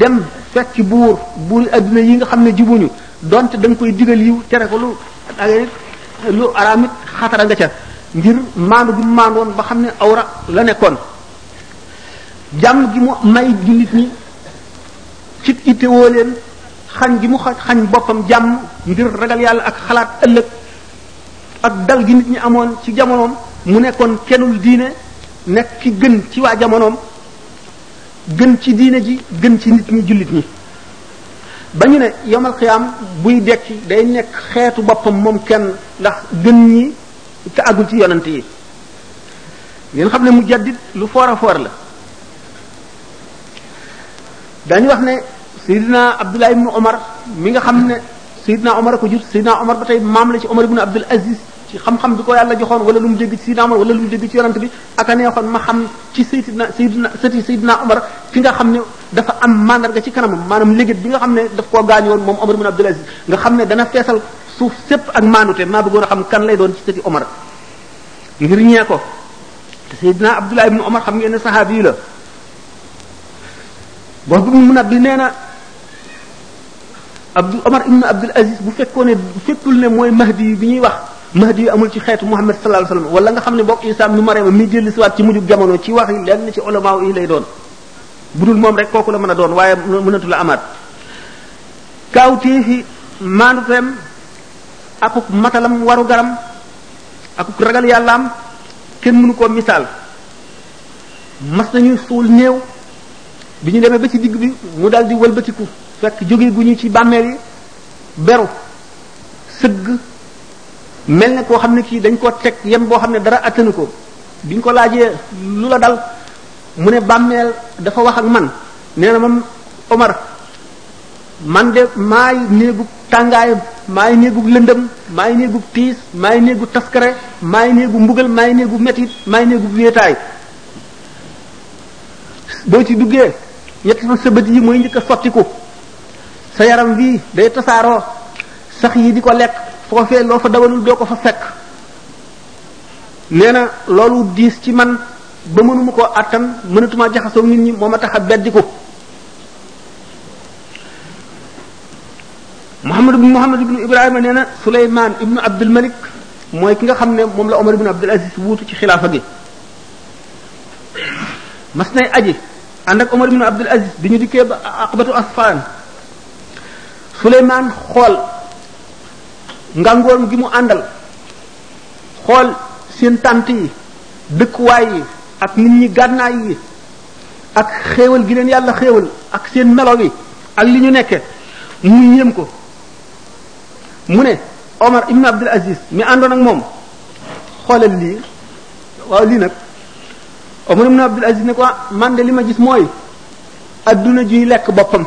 dem fekk buur buur adduna yi nga xam ne jubuñu donte da nga koy digal yiw tere ko lu lu araam it xatara nga ca ngir maandu bi mu maandoon ba xam ne awra la nekkoon jàmm gi mu may jullit ñi ci ittewoo leen xañ gi mu xañ boppam jàmm ngir ragal yàlla ak xalaat ëllëg ak dal gi nit ñi amoon ci jamonoom mu nekkoon kenul diine nekk ki gën ci waa jamonoom gën ci diine ji gën ci nit ñi jullit ñi ba ñu ne yomal xiyaam buy dekki day nekk xeetu boppam moom kenn ndax gën ñi te agul ci yonent yi ngeen xam ne mu jaddit lu foor a foor la dañu wax ne Seydina Abdullah ibnu Omar mi nga xam ne Seydina Omar a ko jur Seydina Omar ba tey maam la ci Omar ibnu Abdul Aziz ci xam-xam bi ko yàlla joxoon wala lu mu dégg ci Seydina Omar wala lu mu dégg ci yonent bi ak a neexoon ma xam ci Seydina Seydina sëti Seydina Omar fi nga xam ne dafa am mandarga ci kanamam maanaam léegi bi nga xam ne daf koo gaañu woon moom Omar ibn Abdul Aziz nga xam ne dana feesal suuf sépp ak maanute maa bëggoon a xam kan lay doon ci sëti Omar ngir ñee ko te Seydina Abdullah ibn Omar xam ngeen ne saxaabi yi la wax bi mu mun a bi nee na Abdul Omar ibn Abdul Aziz bu fekkoon ne fekkul ne mooy mahdi yu bi ñuy wax mahdi yu amul ci xeetu Muhammad sallallahu alayhi wasallam wala nga xam ne bokk Isa ibn Maryam mi dellu si waat ci mujjug jamono ci wax yi lenn ci ulama yi lay doon bu dul moom rek kooku la mën a doon waaye mënatu la amaat kaawteefi maanuteem akuk matalam waru garam akuk ragal yàllaam kenn mënu koo misaal mas nañu suul néew bi ñu demee ba ci digg bi mu dal di wëlbatiku fekk jóge gu ñu ci bàmmeel yi beru sëgg mel ne koo xam ne kii dañ koo teg yem boo xam ne dara attanu ko biñ ko laajee lu la dal mu ne bàmmeel dafa wax ak man nee na moom Omar man de maay néegu tàngaay maay néegu lëndëm maay néegu tiis maay néegu taskare maay néegu mbugal maay néegu metit maay néegu wéetaay boo ci duggee ñetti fan sa bët yi mooy njëkk a sottiku sa yaram bii day tasaaroo sax yi di ko lekk foofee loo fa dawalul doo ko fa fekk nee na loolu diis ci man ba mënuma koo àttan mënatuma jaxasoo nit ñi moo ma tax a beddi ko Muhammad ibn Muhammad ibn Ibrahima nee na Suleymaan ibn Abdul Malik mooy ki nga xam ne moom la Omar ibn Abdul Aziz wuutu ci xilaafa gi mas nay aji ànd ak Omar ibn Abdul Aziz bi ñu dikkee ba aqbatu asfaan Suleymaan xool ngàngoor gi mu àndal xool seen tànt yi dëkkuwaay yi ak nit ñi gànnaay yi ak xéewal gi leen yàlla xéewal ak seen melo bi ak li ñu nekke mu yéem ko mu ne Omar ibn Abdul Aziz mi àndoon ak moom xoolal lii waaw lii nag Omar ibn Abdul Aziz ne ko ah, man de li ma gis mooy adduna juy lekk boppam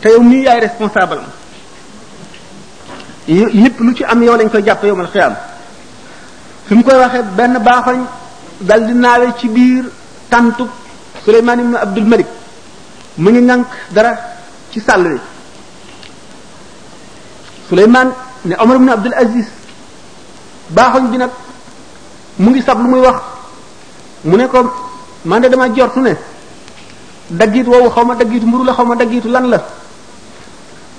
te yow mii yaay responsable lépp lu ci am yow lañ koy jàpp yow mal xiyaam fi mu koy waxee benn baaxoñ dal di naawe ci biir tàntu Suleymaan ibn Abdul Malik mu ngi ŋànk dara ci sàll bi Suleymaan ne Omar ibn Abdul Aziz baaxoñ bi nag mu ngi sab lu muy wax mu ne ko man de dama jortu ne daggit woowu xaw ma daggitu mburu la xaw ma daggitu lan la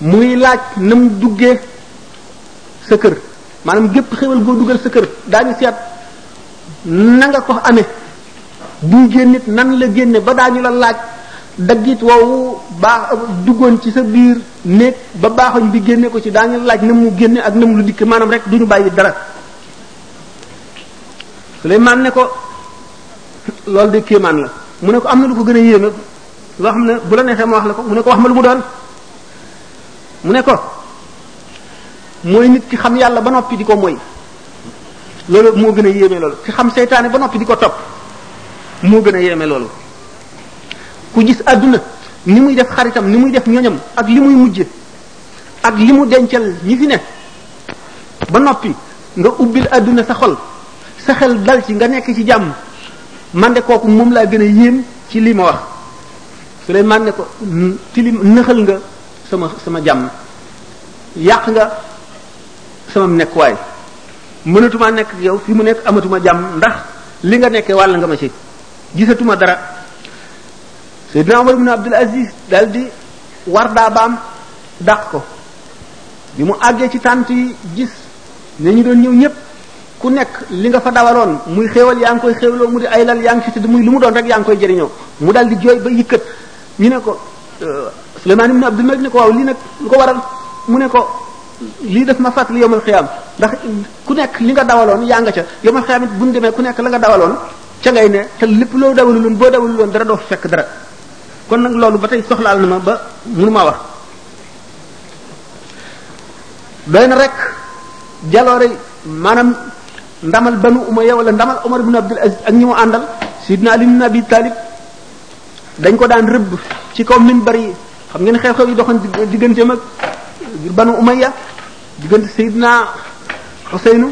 mu ngi laaj na mu duggee sa kër maanaam gépp xéwal goo dugal sa kër daañu seet na nga ko amee buy génn nit nan la génne ba daañu la laaj daggit woowu baax duggoon ci sa biir néeg ba baaxoñ bi génne ko ci daañu laaj na mu génne ak na mu lu dikk maanaam rek du ñu bàyyi dara Suleymaan ne ko loolu de kéemaan la mu ne ko am na lu ko gën a yéeme loo xam ne bu la neexee ma wax la ko mu ne ko wax ma lu mu doon mu ne ko mooy nit ki xam yàlla ba noppi di ko moy loolu moo gën a yéeme loolu ki xam seytaane ba noppi di ko topp moo gën a yéeme loolu ku gis àdduna ni muy def xaritam ni muy def ñoñam ak li muy mujje ak li mu dencal ñi fi ne ba noppi nga ubbil àdduna sa xol sa xel dal ci nga nekk ci jàmm man de kooku moom laa gën a yéem ci lii ma wax Suleymaan ne ko ci li nëxal nga sama sama jàmm yàq nga sama nekkuwaay mënatuma nekk yow fi mu nekk amatuma jàmm ndax li nga nekkee wàll nga ma ci gisatuma dara Seydina Omar ibn Abdul Aziz dal di war daabaam dàq ko bi mu àggee ci tànt yi gis ne ñu doon ñëw ñëpp ku nekk li nga fa dawaloon muy xéewal yaa ngi koy xéewloo mu di ay lal yaa ngi fi tëdd muy lu mu doon rek yaa ngi koy jëriñoo mu dal di jooy ba yëkkat ñu ne ko euh, Suleymaan ibn Abdul Malik ne ko waaw lii nag lu ko waral mu ne ko lii def ma fàttali yomal xiyaam ndax ku nekk li nga dawaloon yaa nga ca yomal xiyaam it bu ñu demee ku nekk la nga dawaloon ca ngay ne te lépp loo dawalu loon boo dawalu loon dara doo fekk dara kon nag loolu ba tey soxlaal na ma ba mënu maa wax doy na rek jaloore maanaam ndamal banu umayya wala ndamal umar ibn abdul aziz ak ñi mu àndal sidna ali ibn abi talib dañ ko daan rëbb ci kaw minbar yi xam ngeen xew-xew yi doxoon diggante mag banu umayya diggante sidna xuseynu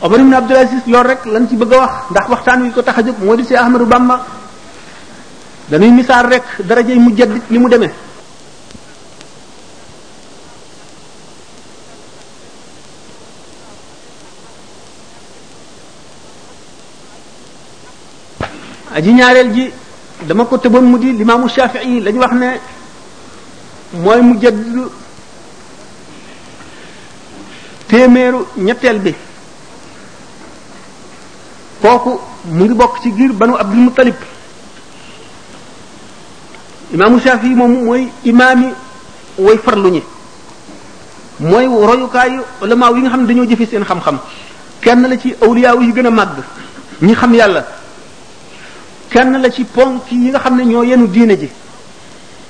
Omar ibn Abdul Aziz loolu rek lan ci bëgg a wax ndax waxtaan wi ko tax a jóg moo di si Ahmadu Bamba dañuy misaal rek darajey mu jaddit ni mu demee aji ñaareel ji dama ko tëboon mu di limaamu Shafii la ñu wax ne mooy mu jadd téeméeru ñetteel bi kooku mu ngi bokk ci giir banu abdul muttalib imaamu Shafii moom mooy imaami way farlu ñi mooy royukaayu ulamaaw yi nga xam ne dañoo jëfe seen xam-xam kenn la ci awliyaaw yi gën a màgg ñi xam yàlla kenn la ci ponk yi nga xam ne ñoo yenu diine ji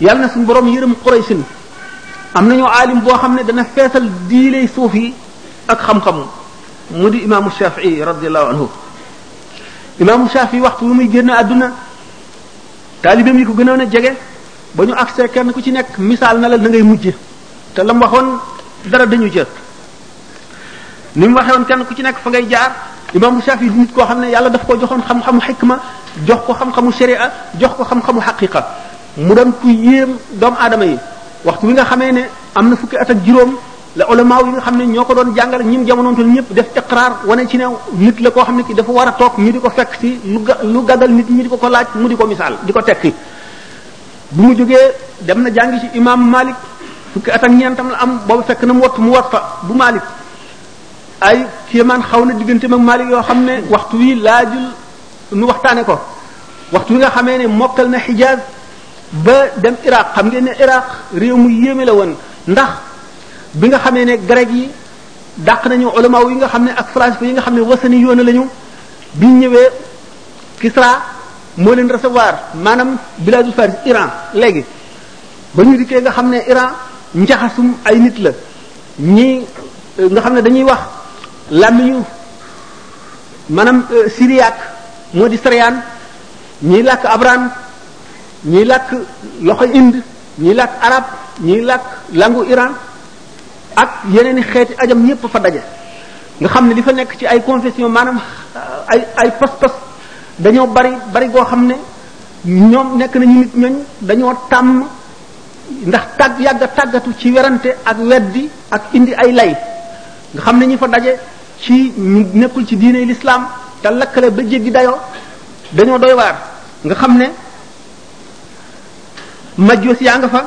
yàlla na suñu borom yërëm Quraysin am nañu aalim boo xam ne dana feesal diiley suuf yi ak xam-xamu mu di imaamu Shafii radiallahu anhu imaamu Shafii waxtu wu muy génn àdduna taalibeem yi ko gënoon a jege ba ñu agsee kenn ku ci nekk misaal na la na ngay mujje te lam waxoon dara dañu jël ni mu waxee woon kenn ku ci nekk fa ngay jaar imam Shafi di nit koo xam ne yàlla daf ko joxoon xam-xamu xikma jox ko xam-xamu sharia jox ko xam-xamu xaqiqa mu doon ku yéem doomu aadama yi waxtu wi nga xamee ne am na fukki at ak juróom la ulama yi nga xam ne ñoo ko doon jàngal ñim jamonoontal ñëpp def iqrar wane ci ne nit la koo xam ne ki dafa war a toog ñu di ko fekk ci lu lu gagal nit ñi di ko ko laaj mu di ko misaal di ko tekki bu mu jógee dem na jàngi ci imam Malik fukki at ak ñeentam la am boobu fekk na mu wattu mu wat fa bu Malik ay kéemaan xaw na diggante mag Malik yoo xam ne waxtu wi laajul nu waxtaane ko waxtu wi nga xamee ne mokkal na Hijaz ba dem Iraq xam ngeen ne Iraq réew mu yéeme la woon ndax bi nga xamee ne grec yi dàq nañu ulama yi nga xam ne ak français yi nga xam ne wasani yoona lañu biñ ñëwee Kisra moo leen recevoir maanaam bilaadu Faris Iran léegi ba ñu dikkee nga xam ne Iran njaxasum ay nit la ñi euh, nga xam ne dañuy wax làmmiñu maanaam euh, syriaque moo di sariyaan ñiy làkk abran ñiy làkk loxo inde ñiy làkk arab ñiy làkk langu Iran ak yeneen i xeeti ajam yépp fa daje nga xam ne li fa nekk ci ay confession maanaam euh, ay ay pas-pas dañoo bari bari goo xam ne ñoom nekk nañu nit ñooñ dañoo tàmm ndax tàgg yàgg tàggatu ci werante ak weddi ak indi ay lay nga xam ne ñi fa daje ci ñu nekkul ci diine l'islam te lakkale ba jéggi dayoo dañoo doy waar nga xam ne majjoos yaa nga fa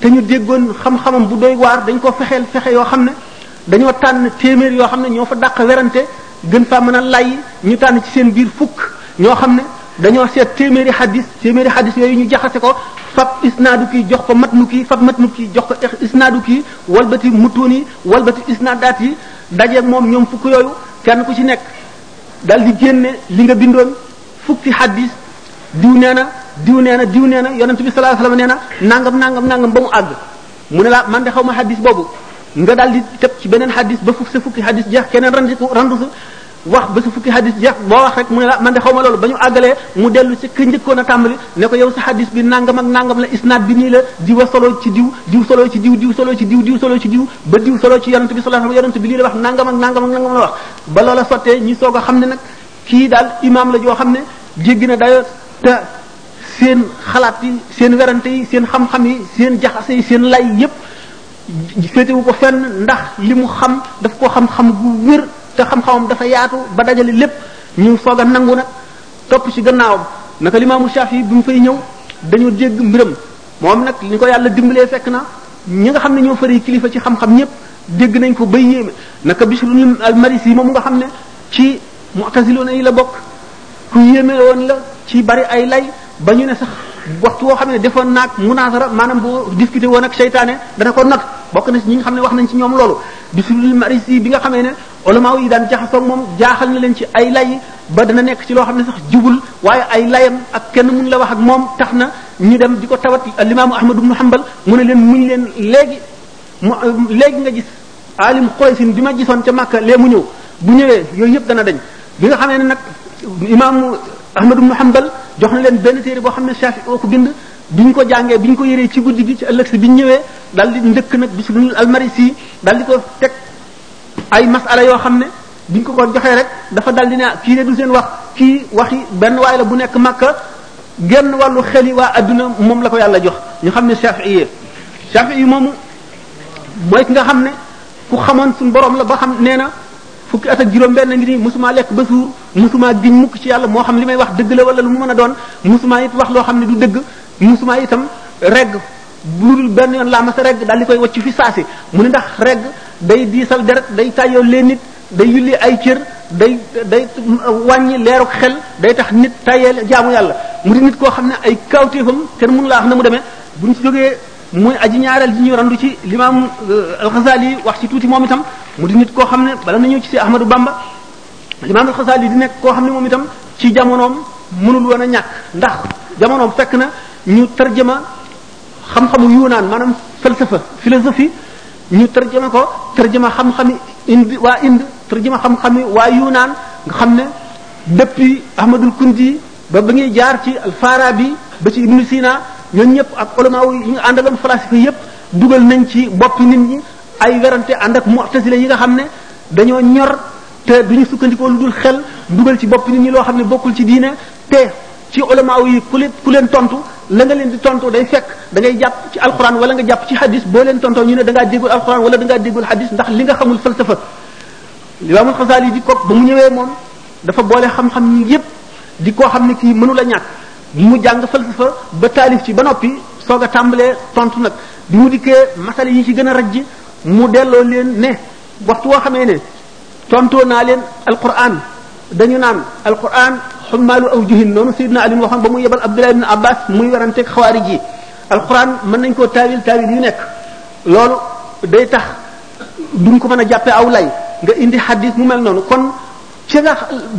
te ñu déggoon xam-xamam bu doy waar dañ ko fexeel fexe yoo xam ne dañoo tànn téeméer yoo xam ne ñoo fa dàq werante gën faa mën a lay ñu tànn ci seen biir fukk ñoo xam ne dañoo seet téeméeri xadis téeméeri xadis yooyu ñu jaxase ko fab isnaadu kii jox ko matnu kii fab matnu kii jox ko isnaadu kii walbati mutuun yi walbati isnaadaat yi dajeeg moom ñoom fukk yooyu kenn ku ci nekk dal di génne li nga bindoon fukki xadis diw nee na diw nee na diw nee na yonent bi sallallahu alayhi wasallam nee na nangam nangam nangam ba mu àgg mu ne la man de xaw ma xadis boobu nga daal di tëb ci beneen xadis ba fukk sa fukki xadis jeex keneen randi randu sa wax ba sa fukki xadis jeex boo wax rek mu ne la man de xaw ma loolu ba ñu àggalee mu dellu ci ka njëkkoon a tàmbali ne ko yow sa xadis bi nangam ak nangam la isnaad bi nii la di wa solo ci diw diw solo ci diw diw solo ci diw diw solo ci diw ba diw solo ci yonent bi sallallahu alayhi wasallam yonent bi lii la wax nangam ak nangam ak nangam la wax ba loola sottee ñi soog a xam ne nag kii daal imaam la joo xam ne jéggi na dayo te seen xalaat yi seen werante yi seen xam-xam yi seen jaxase yi seen lay yépp féetewu ko fenn ndax li mu xam daf koo xam-xam gu wér te xam-xamam dafa yaatu ba dajale lépp ñu soog a nangu nag topp ci gannaawam naka limaamu Shafi bi mu fay ñëw dañoo dégg mbiram moom nag li ko yàlla dimbalee fekk na ñi nga xam ne ñoo fari kilifa ci xam-xam ñëpp dégg nañ ko bay yéeme naka Bishr al-Marisi moom nga xam ne ci mu'taziluna yi la bokk ku yéeme woon la ci bari ay lay ba ñu ne sax waxtu woo xam ne defoon naag munaasara maanaam bu discuté woon ak seytaane dana ko not bokk na ci ñi nga xam ne wax nañ ci ñoom loolu bisulul marisi bi nga xamee ne ulama yi daan jaxasoo moom jaaxal na leen ci ay lay ba dana nekk ci loo xam ne sax jubul waaye ay layam ak kenn mun la wax ak moom tax na ñu dem di ko tawat limaamu ahmad ibnu hanbal mu ne leen muñ leen léegi mu léegi nga gis alim Quraysin bi ma gisoon ca Makka lee mu ñëw bu ñëwee yooyu yëpp dana dañ bi nga xamee ne nag imaamu Ahmad ibn Hanbal jox na leen benn téere boo xam ne Shafi oo ko bind bi ñu ko jàngee bi ñu ko yëree ci guddi gi ci ëllëg si bi ñu ñëwee dal di njëkk nag bis lu almarisi dal di ko teg ay masala yoo xam ne bi ñu ko ko joxee rek dafa dal di ne kii de du seen wax kii waxi benn waay la bu nekk Makka genn wàllu xel yi waa adduna moom la ko yàlla jox ñu xam ne Shafi'i Shafi'i moomu mooy ki nga xam ne ku xamoon suñu borom la ba xam nee na fukki at ak juróom-benn ngi nii mosuma lekk ba suur mosuma giñ mukk ci yàlla moo xam li may wax dëgg la wala lu mu mën a doon mosuma it wax loo xam ne du dëgg mosuma itam regg lu dul benn yoon laa mas a regg daal di koy wacc fi saasi mu ne ndax regg day diisal deret day tàyyoo leen nit day yulli ay cër day day wàññi leeruk xel day tax nit tayeel jaamu yàlla mu di nit koo xam ne ay kawtéefam kenn mënu laa wax na mu demee buñ ci jógee muy aji ñaareel ji ñu randu ci limaam euh, alxasaali wax ci tuuti moom itam mu di nit koo xam ne bala na ñëw ci si ahmadu bamba limaam alxasaali di nekk koo xam ne moom itam ci jamonoom mënul woon a ñàkk ndax jamonoom fekk na ñu tarjama xam-xamu yunaan maanaam falsafa philosophie ñu tarjama ko tarjama xam-xami indi waa Inde tarjama xam-xami waa yunaan nga xam ne depuis ahmadul kundi ba ba ngay jaar ci Farabi ba ci Ibn Sina ñooñu ñëpp ak ulama yi nga àndaloon falasifa yëpp dugal nañ ci boppi nit ñi ay werante ànd ak mu'tazila yi nga xam ne dañoo ñor te duñu sukkandikoo lu dul xel dugal ci boppi nit ñi loo xam ne bokkul ci diine te ci ulama yi ku leen ku leen tontu la nga leen di tontu day fekk da ngay jàpp ci alquran wala nga jàpp ci hadis boo leen tontoo ñu ne da ngaa déggul alquran wala da ngaa déggul hadis ndax li nga xamul falsafa Imaamul Xasaali di ko ba mu ñëwee moom dafa boole xam-xam yi yépp di koo xam ne kii mënula ñàkk mu jàng falsafa ba taalif ci ba noppi soog a tàmbalee tontu nag bi mu dikkee masale yi ci gën a rajj mu delloo leen ne waxtu woo xamee ne tontoo naa leen alquran dañu naan alquran xummaalu aw juhin noonu Seydina Ali waxoon ba mu yebal Abdullah ibn Abbas muy waranteeg xawaarij yi alquran mën nañ koo taawil taawil yu nekk loolu day tax duñ ko mën a jàppee aw lay nga indi xadis mu mel noonu kon ci nga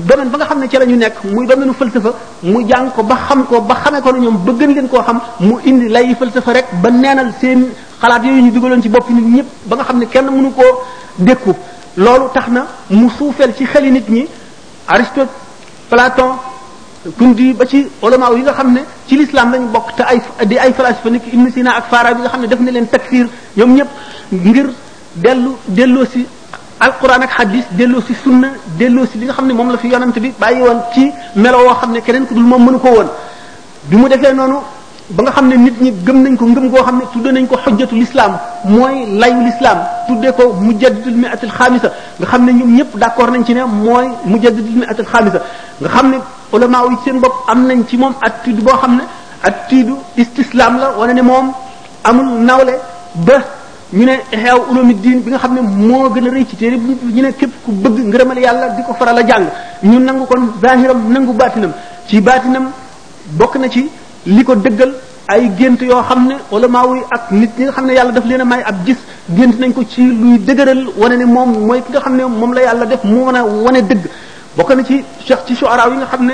domaine ba nga xam ne ci la ñu nekk muy domaine falsafa mu jàng ko ba xam ko ba xamee ko ne ñoom bëgg leen koo xam mu indi lay falsafa rek ba neenal seen xalaat yooyu ñu dugaloon ci bopp nit ñëpp ba nga xam ne kenn mënu koo dékku loolu tax na mu suufeel ci xeli nit ñi Aristote Platon Kundi ba ci ulama yi nga xam ne ci l'islam lañu bokk te ay di ay falasifa nit ki Ibn Sina ak Farabi nga xam ne def na leen takfir ñoom ñëpp ngir dellu delloo si alquran ak hadis delloo si sunna delloo si li nga xam ne moom la fi yonent bi bàyyi woon ci melo woo xam ne keneen ku dul moom mënu ko woon bi mu defee noonu ba nga xam ne nit ñi gëm nañ ko ngëm goo xam ne tudde nañ ko xojjatul islam mooy layu l'islam tudde ko mujaddidul mi'atil xaamisa nga xam ne ñoom ñëpp d'accord nañ ci ne mooy mujaddidul mi'atil xaamisa nga xam ne ulama yi seen bopp am nañ ci moom attitude boo xam ne attitude istislam la wala ne moom amul nawle ba ñu ne Ihya Ulumuddin bi nga xam ne moo gën a rëy ci téere bi ñu ne képp ku bëgg ngërëmal yàlla di ko faral a jàng ñu nangu kon zahiram nangu baatinam ci baatinam bokk na ci li ko dëggal ay gént yoo xam ne wala maaw yi ak nit ñi nga xam ne yàlla daf leen a may ab gis gént nañ ko ci luy dëgëral wane ne moom mooy ki nga xam ne moom la yàlla def mu mën a wane dëgg bokk na ci cheikh ci shuara yi nga xam ne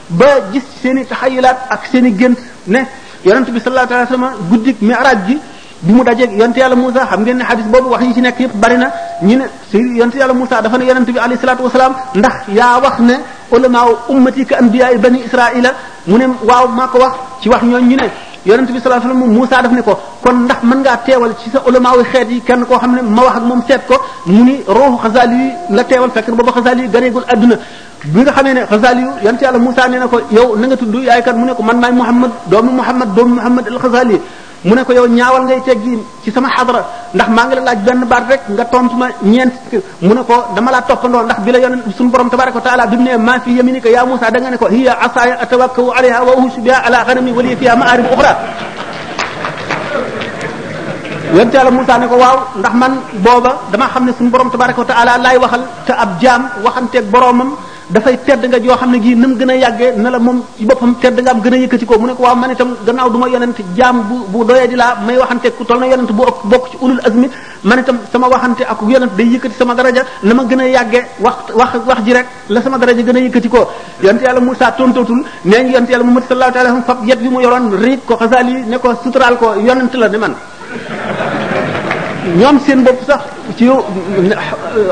ba gis seen i taxayulaat ak seen i gént ne yonent bi sallallahu alayhi wa sallam guddik mi'raj gi bi mu dajeeg yonent yàlla Moussa xam ngeen ne xadis boobu wax yi ci nekk yëpp bari na ñu ne si yonent yàlla Moussa dafa ne yonent bi alayhi salaatu wasalaam ndax yaa wax ne ulamaa ummati ka anbiyaa bani israila mu ne waaw maa ko wax ci wax ñooñu ñu ne yonent bi sallallahu alayhi wasallam Moussa daf ne ko kon ndax mën ngaa teewal ci sa ulama wu xeet yi kenn koo xam ne ma wax ak moom seet ko mu ni ruuxu xasaal yi la teewal fekk booba xasaal yi gareegul adduna bi nga xamee ne Xasaali yu yan ci yàlla Moussa nee na ko yow na nga tudd yaay kat mu ne ko man maay Muhammad doomu Muhammad doomu Muhammad al Xasaali mu ne ko yow ñaawal ngay teggi ci sama xadra ndax maa ngi la laaj benn baat rek nga tontu ma ñeent mu ne ko dama laa toppandoo ndax bi la yonent suñu borom tabaraka wa taala bi mu ne maa fi yaminika ya Musa da nga ne ko hiya asaya atawakkau alayha wa uhushu biha ala ghanami wa li fiha ma'arib ukhra yonent yàlla Musa ne ko waaw ndax man booba dama xam ne suñu borom tabaraka wa taala laay waxal te ab jaam waxanteeg boroomam dafay tedd nga joo xam ne gii nam gën a yàggee na la moom ci boppam tedd nga am gën a yëkkati ko mu ne ko waaw man itam gannaaw du ma yonent jaam bu bu doyee di laa may waxante ku toll na yonent bu ëpp bokk ci ulul azmi man itam sama waxante ak yonent day yëkkati sama daraja na ma gën a yàggee wax wax wax ji rek la sama daraja gën a yëkkati ko yonent yàlla Musaa tontootul nee ñu yonent yàlla Muhammad sallallahu alayhi wasallam fab yet bi mu yoroon riig ko xasaal yi ne ko suturaal ko yonent la ne man ñoom seen bopp sax ci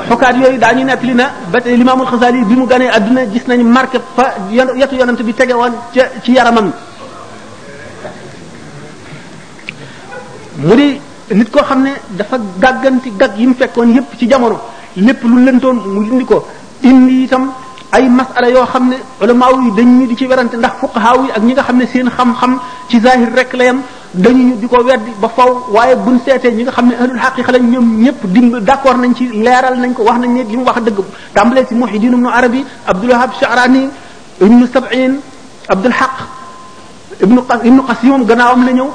xukaat yooyu daañu nettali na ba tey limaamul xasaali bi mu ganee adduna gis nañ marqué fa yetu yonent bi tege woon ca ci yaramam mu di nit koo xam ne dafa gàgganti gag yi mu fekkoon yépp ci jamono lépp lu lëntoon mu indi ko indi itam ay masala yoo xam ne ulama yi dañ ñu di ci werante ndax fuqaha yi ak ñi nga xam ne seen xam-xam ci zahir rek la yam dañuy di ko weddi ba faw waaye buñ seetee ñi nga xam ne ahlul xaqiqa lañ ñoom ñëpp dim d'accord nañ ci leeral nañ ko wax nañ ne li mu wax dëgg tàmbalee ci Muhyiddin ibn Arabi Abdul Wahhab Sha'rani ibn Sab'in Abdul Haqq ibnu ibnu Qasim moom gannaawam la ñëw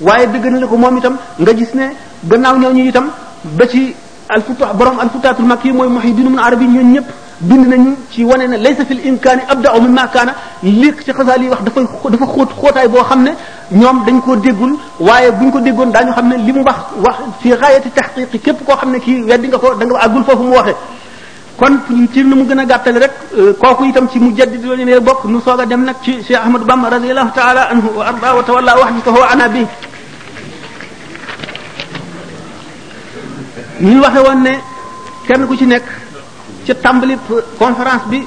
waaye dëgg na la ko moom itam nga gis ne gannaaw ñooñu itam ba ci alfutuha borom alfutaatul mag yi mooy Muhyiddin ibn Arabi ñun ñëpp bind nañu ci wane ne laysa fil imkaani abda'u mimma kaana lii ci xasaal yi wax dafay dafa xóot xóotaay boo xam ne ñoom dañ koo déggul waaye buñ ko déggoon daañu xam ne li mu wax wax fi gaayati tahqiqi képp koo xam ne kii weddi nga ko da nga àggul foofu mu waxee kon ci nu mu gën a gàttale rek euh, kooku itam ci mu jaddi doon ne bokk nu soog a dem nag ci Cheikh Ahmadou Bamba radiyallahu ta'ala anhu wa arda wa tawalla wahdahu ana bi ñu waxe woon ne kenn ku ci nekk ca tàmbali conférence bi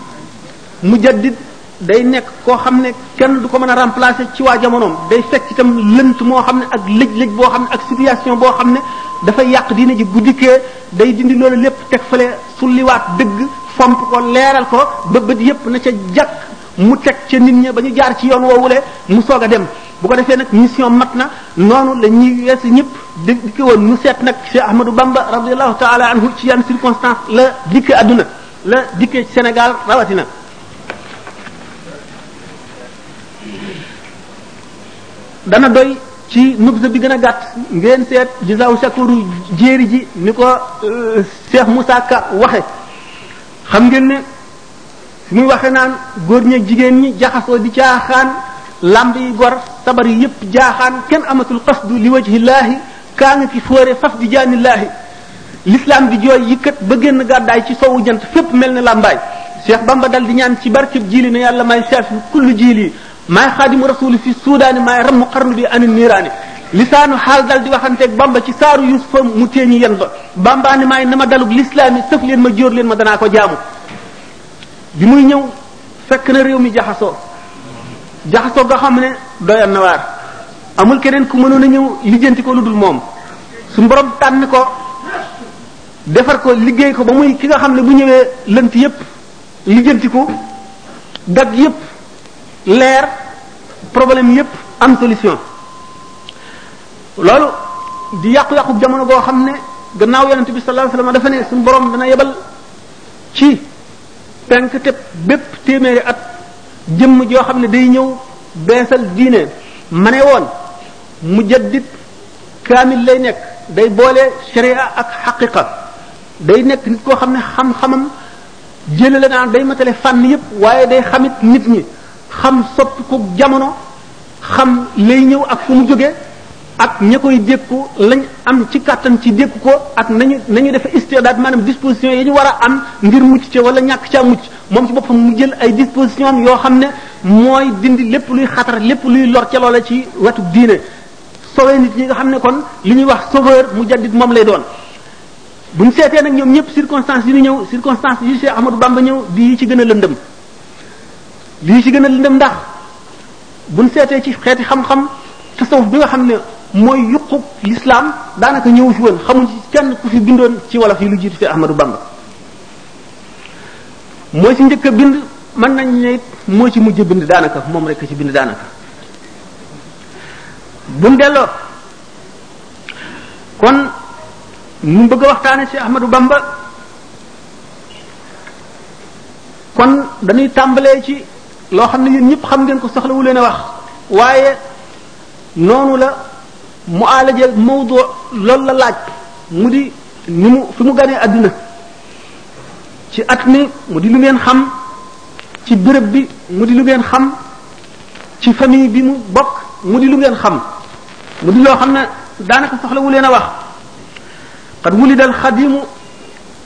mu jaddit day nekk koo xam ne kenn du ko mën a remplacer ci waa jamonoom day fekk itam lënt moo xam ne ak lëj-lëj boo xam ne ak situation boo xam ne dafay yàq diine ji bu dikkee day dindi loolu lépp teg fale sulliwaat dëgg fomp ko leeral ko ba bët yépp na ca jàkk mu teg ca nit ña ba ñu jaar ci yoon woowule mu soog a dem bu ko defee nag mission mat na noonu la ñuy wees ñëpp di dikk woon mu seet nag Cheikh Ahmadou Bamba radiallahu taala anhu ci yan circonstance la dikke adduna la dikkee ci Sénégal rawatina dana doy ci nubsa bi gën a gàtt ngeen seet jisaaw sakuru jéeri ji ni ko euh, Cheikh Moussa Ka waxe xam ngeen ne fi muy waxe naan góor ñeeg jigéen ñi jaxasoo di caaxaan lamb yi gor sabar yi yépp jaaxaan kenn amatul qasdu li wajhillaahi kaa nga ki fóore faf di jaanillaahi l'islam di jooy yëkkat ba génn gàddaay ci sowu jant fépp mel ne làmbaay Cheikh Bamba dal di ñaan ci barkeb jiili ne yàlla may saafi kullu jiili maay xaadimu rasuli fi suudaani maay rammu xarnu bi ani niiraani lisaanu xaal dal di waxanteeg bamba ci saaru yusufa mu téeñi yen ba bamba ni maay na ma dalug lislaami sëf leen ma jóor leen ma danaa ko jaamu bi muy ñëw fekk na réew mi jaxasoo jaxasoo nga xam ne doyoon na waar amul keneen ku mënoon a ñëw lijjanti ko lu dul moom su borom tànn ko defar ko liggéey ko ba muy ki nga xam ne bu ñëwee lënt yépp lijjanti ko dag yépp leer problème yépp am solution loolu di yàqu-yàqu jamono goo xam ne gannaaw yonent bi sallallahu alayhi wasallam dafa ne suñu borom dana yebal ci penk te bépp téeméeri at jëmm joo xam ne day ñëw beesal diine ma ne woon mujaddid kaamil lay nekk day boole sharia ak xaqiqa day nekk nit koo xam ne xam-xamam jële la naan day matale fànn yépp waaye day xamit nit ñi xam soppi ko jamono xam lay ñëw ak fu mu jógee ak ña koy dékku lañ am ci kàttan ci dékku ko ak nañu nañu defe istidaad maanaam disposition yi ñu war a am ngir mucc ca wala ñàkk caa mucc moom ci boppam mu jël ay disposition am yoo xam ne mooy dindi lépp luy xatar lépp luy lor ca loola ci wetu diine sowee nit ñi nga xam ne kon li ñuy wax sauveur mu jaddit moom lay doon buñ seetee nag ñoom ñëpp circonstances yi ñu ñëw circonstances yi Cheikh Ahmadou Bamba ñëw di ci gën a lëndëm lii ci gën a lëndëm ndax buñ seetee ci xeeti xam-xam tasawuf bi nga xam ne mooy yuqu lislaam daanaka ñëw fi woon xamuñ ci kenn ku fi bindoon ci wolof yi lu jiitu fi Ahmadou Bamba mooy ci njëkk a bind mën nañ ne moo ci mujj bind daanaka moom rek ci bind daanaka buñ delloo kon ñu bëgg a waxtaane ci Ahmadou Bamba kon dañuy tàmbalee ci loo xam ne yéen ñëpp xam ngeen ko soxlawu leen a wax waaye noonu la mu aalaje mawdu loolu la laaj mu di ni mu fi mu ganee àdduna ci at mi mu di lu ngeen xam ci bërëb bi mu di lu ngeen xam ci famille bi mu bokk mu di lu ngeen xam mu di loo xam ne daanaka soxlawu leen a wax qad wulida al xadimu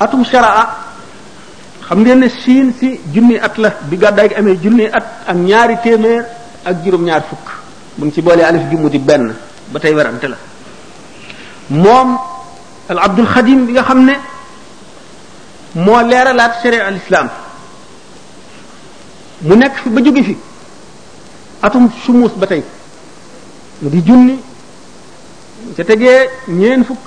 atum sharaa xam ngeen ne siin si junni at la bi gàddaay gi amee junni at ak ñaari téeméer ak juróom-ñaar fukk mu ngi ci boole alif gi mu di benn ba tey werante la moom al abdul xadim bi nga xam ne moo leeralaat sharia al islam mu nekk fi ba jóge fi atum sumuus ba tey mu di junni ca tegee ñeen fukk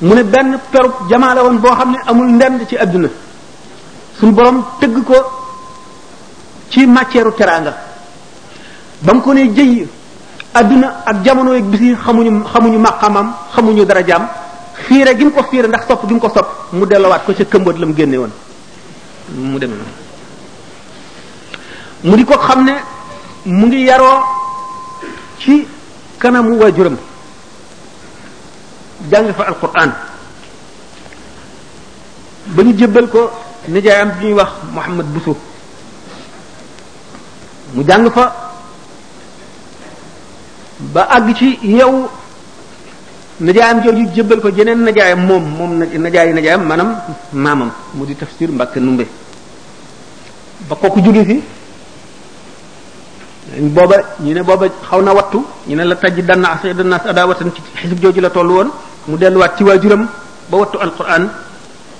mu ne benn perub jamaa la woon boo xam ne amul ndend ci àdduna suñu borom tëgg ko ci matière teraanga ba mu ko ne jëy àdduna ak jamono yeeg bis yi xamuñu xamuñu maqamam xamuñu dara jaam fiire gi mu ko fiire ndax sopp gi mu ko sopp mu dellowaat ko ca këmbat la mu génne woon mu demee noonu mu di ko xam ne mu ngi yaroo ci kanamu waajuram jàng fa alquran ba ñu jébbal ko nijaayam bi ñuy wax Mouhamad Bousso mu jàng fa ba àgg ci yow nijaayam jooju jébbal ko jeneen nijaayam moom moom nijaayi nijaayam maanaam maamam mu di tafsir Mbàkke Numbe ba kooku jóge fi booba ñu ne booba xaw na wattu ñu ne la taj dan na dan nas adawatan ci xisib jooju la toll woon mu delluwaat ci waajuram ba wattu alquran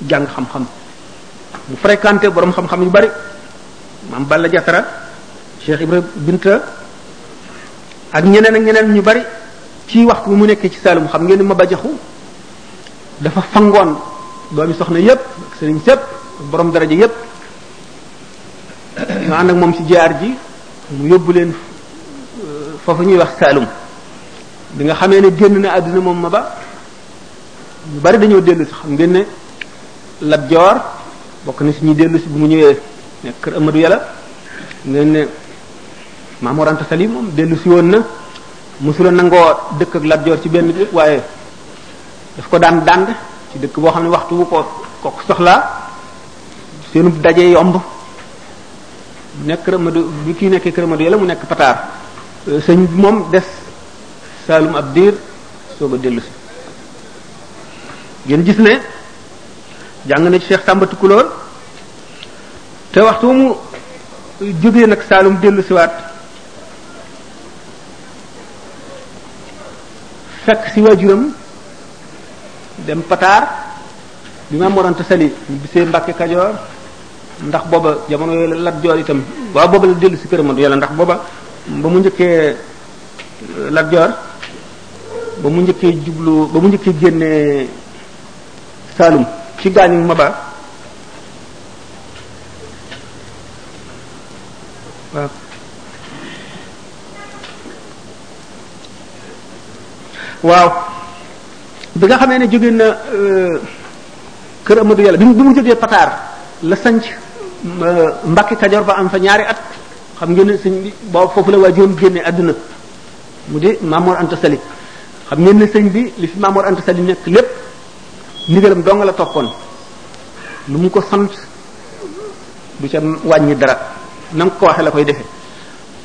jàng xam-xam mu fréquenté borom xam-xam yu bari maam Balla Jatara Cheikh Ibra Binta ak ñeneen ak ñeneen ñu bari ci waxtu mu nekk ci Saalum xam ngeen ni ma bajaxu dafa fangoon doomi soxna yépp ak sëriñ sépp borom daraja yépp ñu ànd ak moom ci jaar ji mu yóbbu leen euh, foofu ñuy wax Saalum bi nga xamee ne génn na àddina moom ma ba ñu bari dañoo dellu si xam ngeen ne Lat Joor bokk na si ñuy dellu si bu mu ñëwee nekk kër Amadou Yàlla ngeen ne Maam Mor Anta Sali moom dellu si woon na mosula nangoo dëkk ak Lat Joor ci benn dëkk waaye daf ko daan dànd ci dëkk boo xam ne waxtu wu ko ko soxlaa seenu daje yomb nekk Kër Mado bi kii nekkee Kër Mado yàlla mu nekk Pataar euh, sëñ bi moom des Saalum ab diir soog a dellu si ngeen gis ne jàng na ci Cheikh Samba Tukulóor te waxtu mu jógee nag Saalum dellu siwaat fekk si waajuram dem Pataar bi ma morante sali ñu bisee Mbàkke Kajoor ndax booba jamono yooyu la Lat Joor itam waaw booba la dellu si kër Madu Yàlla ndax booba ba mu njëkkee euh, Lat Joor ba mu njëkkee jublu ba mu njëkkee génnee Saalum ci gaañu Maba waaw waaw bi nga xamee ne jóge na euh, kër Amadou Yàlla bi mu bi mu jógee Pataar la sanc euh, Mbàkke Kajoor ba am fa ñaari at xam ngeen ne sëñ bi boo foofu la waajuram génne àdduna mu di Mamour Anta Sali xam ngeen ne sëñ bi li fi Mamour Anta Sali nekk lépp ndigalam dong la toppoon lu mu ko sant du ca wàññi dara na ko waxee la koy defee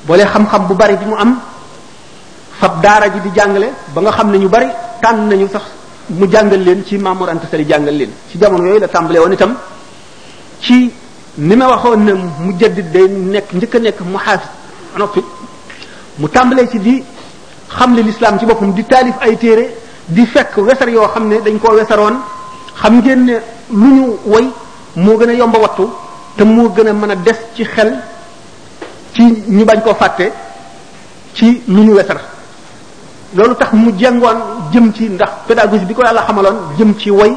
boole xam-xam bu bari bi mu am fab daara ji di jàngale ba nga xam ne ñu bari tànn nañu sax mu jàngal leen ci Mamour Anta Sali jàngal leen ci jamono yooyu la tàmbalee woon itam ci ni ma waxoon ne mu jaddit day nekk njëkk a nekk mu xaas noppi mu tàmbalee ci di xam le lislaam ci boppam di taalif ay téere di fekk wesar yoo xam ne dañ koo wesaroon xam ngeen ne lu ñu woy moo gën a yomba wattu te moo gën a mën a des ci xel ci ñu bañ koo fàtte ci lu ñu wetar loolu tax mu jengoon jëm ci ndax pédagogie bi ko yàlla xamaloon jëm ci woy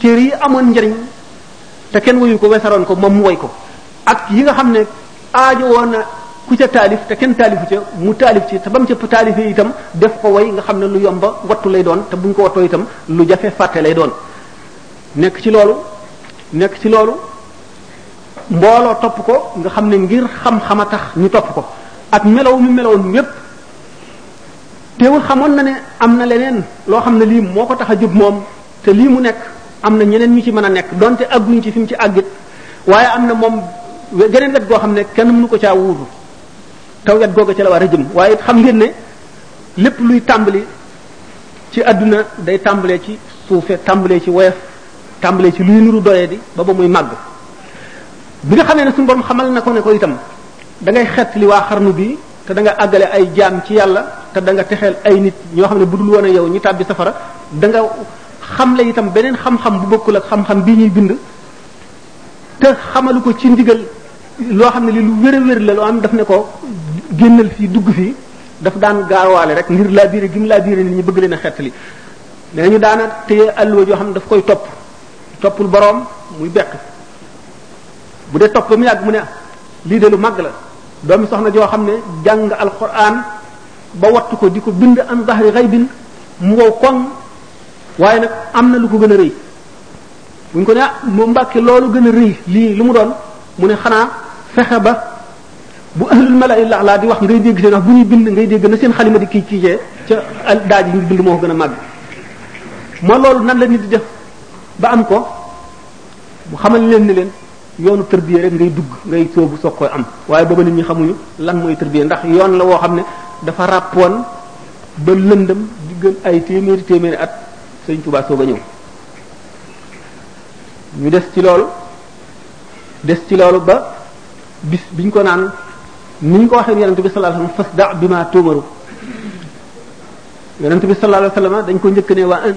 téere yi amoon njariñ te kenn woyu ko wesaroon ko moom mu woy ko ak yi nga xam ne aajo woon na ku ca taalif te kenn taalifu ca mu taalif ci te ba mu ca taalifee itam def ko woy nga xam ne lu yomba wattu lay doon te buñ ko wattoo itam lu jafe fàtte lay doon nekk ci loolu nekk ci loolu mbooloo topp ko nga xam ne ngir xam-xam a tax ñu topp ko ak melow mi meloon yépp teewul xamoon na ne am na leneen loo xam ne lii moo ko tax a jub moom te lii mu nekk am na ñeneen ñu ci mën a nekk donte agguñ ci fi mu ci àggit waaye am na moom geneen wet goo xam ne kenn mënu ko caa wuutu taw wet googa ci la war a jëm waaye xam ngeen ne lépp luy tàmbali ci àdduna day tàmbalee ci suufe tàmbalee ci woyof tàmbalee ci luy nuru doye di ba ba muy màgg bi nga xamee ne suñu borom xamal na ko ne ko itam da ngay xett li waa xarnu bi te da nga àggale ay jaam ci yàlla te da nga texeel ay nit ñoo xam ne bu dul woon a yow ñu tàbbi safara da nga xamle itam beneen xam-xam bu bokkul ak xam-xam bi ñuy bind te xamalu ko ci ndigal loo xam ne li lu wér a wér la loo am daf ne ko génnal fii dugg fii daf daan gaawaale rek ngir laa biire gi mu laa biire nit ñi bëgg leen a xett li nee nañu daana téye alluwa joo xam ne daf koy topp toppul boroom muy beq bu dee topp ba mu yàgg mu ne lii de lu màgg la doomi soxna joo xam ne jàng alquran ba wattu ko di ko bind am zahri ghaybin mu wow koŋ waaye nag am na lu ko gën a rëy buñ ko ne ah mu mbàkke loolu gën a rëy lii lu mu doon mu ne xanaa fexe ba bu ahlul mala illa laa di wax ngay dégg seen wax bu ñuy bind ngay dégg na seen xalima di kii ciijee ca daaj ñu bind moo gën a màgg moo loolu nan la nit di def ba am ko mu xamal leen ni leen yoonu tërbiye rek ngay dugg ngay soobu soog koy am waaye booba nit ñi xamuñu lan mooy tërbiye ndax yoon la woo xam ne dafa ràppoon ba lëndëm di gën ay téeméeri téeméeri at sëñ Tuubaa soog a ñëw ñu des ci loolu des ci loolu ba bis biñ ko naan ni ñu ko waxee yonent bi sallallahu alayhi wasallam fasda bima tumaru yonent bi sallallahu alayhi wasallam dañ ko njëkk ne waa an